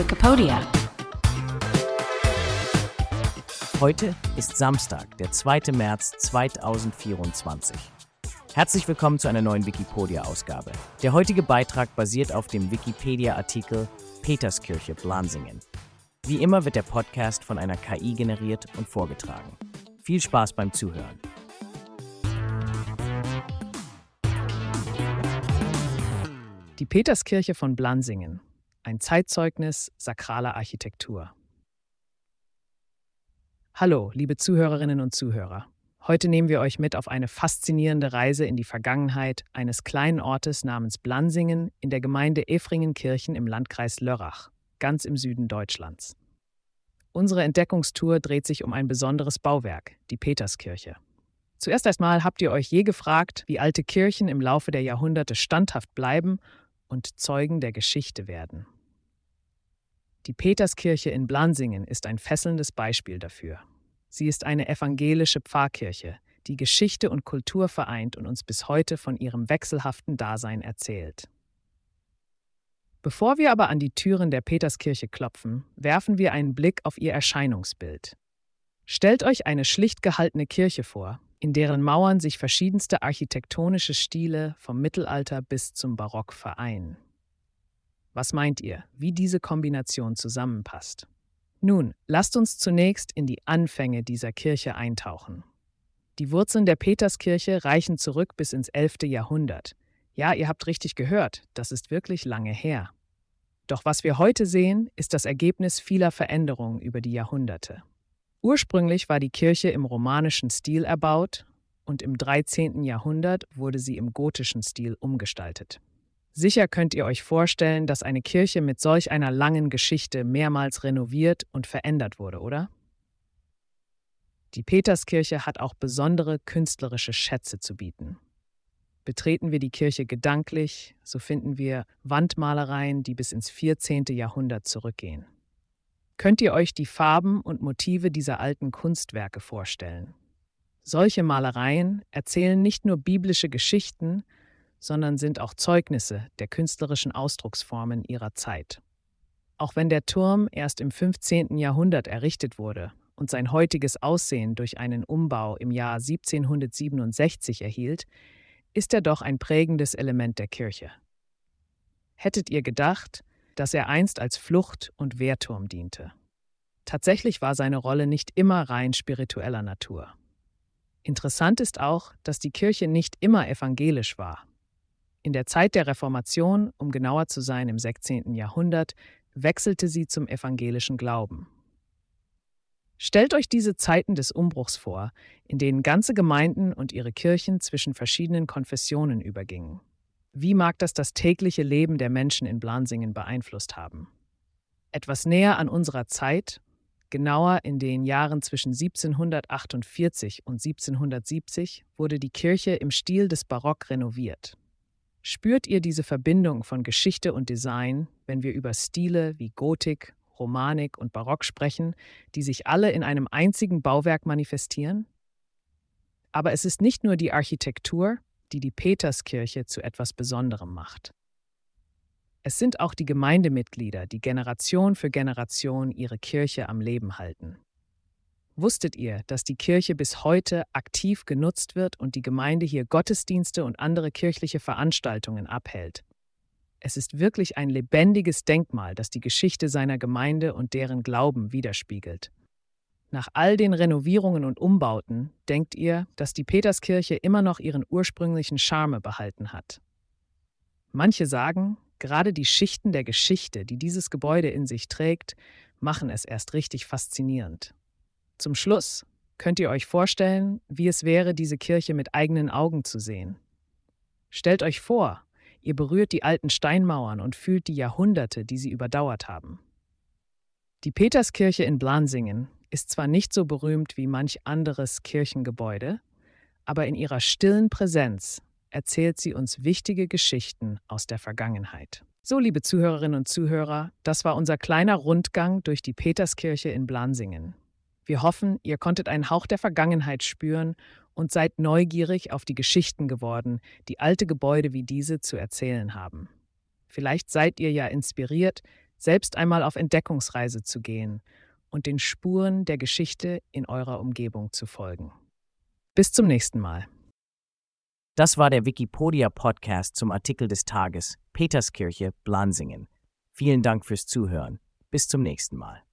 Wikipedia. Heute ist Samstag, der 2. März 2024. Herzlich willkommen zu einer neuen Wikipedia-Ausgabe. Der heutige Beitrag basiert auf dem Wikipedia-Artikel Peterskirche Blansingen. Wie immer wird der Podcast von einer KI generiert und vorgetragen. Viel Spaß beim Zuhören. Die Peterskirche von Blansingen, ein Zeitzeugnis sakraler Architektur. Hallo, liebe Zuhörerinnen und Zuhörer. Heute nehmen wir euch mit auf eine faszinierende Reise in die Vergangenheit eines kleinen Ortes namens Blansingen in der Gemeinde Efringenkirchen im Landkreis Lörrach, ganz im Süden Deutschlands. Unsere Entdeckungstour dreht sich um ein besonderes Bauwerk, die Peterskirche. Zuerst einmal habt ihr euch je gefragt, wie alte Kirchen im Laufe der Jahrhunderte standhaft bleiben und Zeugen der Geschichte werden. Die Peterskirche in Blansingen ist ein fesselndes Beispiel dafür. Sie ist eine evangelische Pfarrkirche, die Geschichte und Kultur vereint und uns bis heute von ihrem wechselhaften Dasein erzählt. Bevor wir aber an die Türen der Peterskirche klopfen, werfen wir einen Blick auf ihr Erscheinungsbild. Stellt euch eine schlicht gehaltene Kirche vor, in deren Mauern sich verschiedenste architektonische Stile vom Mittelalter bis zum Barock vereinen. Was meint ihr, wie diese Kombination zusammenpasst? Nun, lasst uns zunächst in die Anfänge dieser Kirche eintauchen. Die Wurzeln der Peterskirche reichen zurück bis ins 11. Jahrhundert. Ja, ihr habt richtig gehört, das ist wirklich lange her. Doch was wir heute sehen, ist das Ergebnis vieler Veränderungen über die Jahrhunderte. Ursprünglich war die Kirche im romanischen Stil erbaut und im 13. Jahrhundert wurde sie im gotischen Stil umgestaltet. Sicher könnt ihr euch vorstellen, dass eine Kirche mit solch einer langen Geschichte mehrmals renoviert und verändert wurde, oder? Die Peterskirche hat auch besondere künstlerische Schätze zu bieten. Betreten wir die Kirche gedanklich, so finden wir Wandmalereien, die bis ins 14. Jahrhundert zurückgehen. Könnt ihr euch die Farben und Motive dieser alten Kunstwerke vorstellen? Solche Malereien erzählen nicht nur biblische Geschichten, sondern sind auch Zeugnisse der künstlerischen Ausdrucksformen ihrer Zeit. Auch wenn der Turm erst im 15. Jahrhundert errichtet wurde und sein heutiges Aussehen durch einen Umbau im Jahr 1767 erhielt, ist er doch ein prägendes Element der Kirche. Hättet ihr gedacht, dass er einst als Flucht- und Wehrturm diente. Tatsächlich war seine Rolle nicht immer rein spiritueller Natur. Interessant ist auch, dass die Kirche nicht immer evangelisch war. In der Zeit der Reformation, um genauer zu sein im 16. Jahrhundert, wechselte sie zum evangelischen Glauben. Stellt euch diese Zeiten des Umbruchs vor, in denen ganze Gemeinden und ihre Kirchen zwischen verschiedenen Konfessionen übergingen. Wie mag das das tägliche Leben der Menschen in Blansingen beeinflusst haben? Etwas näher an unserer Zeit, genauer in den Jahren zwischen 1748 und 1770, wurde die Kirche im Stil des Barock renoviert. Spürt ihr diese Verbindung von Geschichte und Design, wenn wir über Stile wie Gotik, Romanik und Barock sprechen, die sich alle in einem einzigen Bauwerk manifestieren? Aber es ist nicht nur die Architektur, die die Peterskirche zu etwas Besonderem macht. Es sind auch die Gemeindemitglieder, die Generation für Generation ihre Kirche am Leben halten. Wusstet ihr, dass die Kirche bis heute aktiv genutzt wird und die Gemeinde hier Gottesdienste und andere kirchliche Veranstaltungen abhält? Es ist wirklich ein lebendiges Denkmal, das die Geschichte seiner Gemeinde und deren Glauben widerspiegelt. Nach all den Renovierungen und Umbauten denkt ihr, dass die Peterskirche immer noch ihren ursprünglichen Charme behalten hat. Manche sagen, gerade die Schichten der Geschichte, die dieses Gebäude in sich trägt, machen es erst richtig faszinierend. Zum Schluss könnt ihr euch vorstellen, wie es wäre, diese Kirche mit eigenen Augen zu sehen. Stellt euch vor, ihr berührt die alten Steinmauern und fühlt die Jahrhunderte, die sie überdauert haben. Die Peterskirche in Blansingen ist zwar nicht so berühmt wie manch anderes Kirchengebäude, aber in ihrer stillen Präsenz erzählt sie uns wichtige Geschichten aus der Vergangenheit. So, liebe Zuhörerinnen und Zuhörer, das war unser kleiner Rundgang durch die Peterskirche in Blansingen. Wir hoffen, ihr konntet einen Hauch der Vergangenheit spüren und seid neugierig auf die Geschichten geworden, die alte Gebäude wie diese zu erzählen haben. Vielleicht seid ihr ja inspiriert, selbst einmal auf Entdeckungsreise zu gehen und den Spuren der Geschichte in eurer Umgebung zu folgen. Bis zum nächsten Mal. Das war der Wikipedia-Podcast zum Artikel des Tages Peterskirche, Blansingen. Vielen Dank fürs Zuhören. Bis zum nächsten Mal.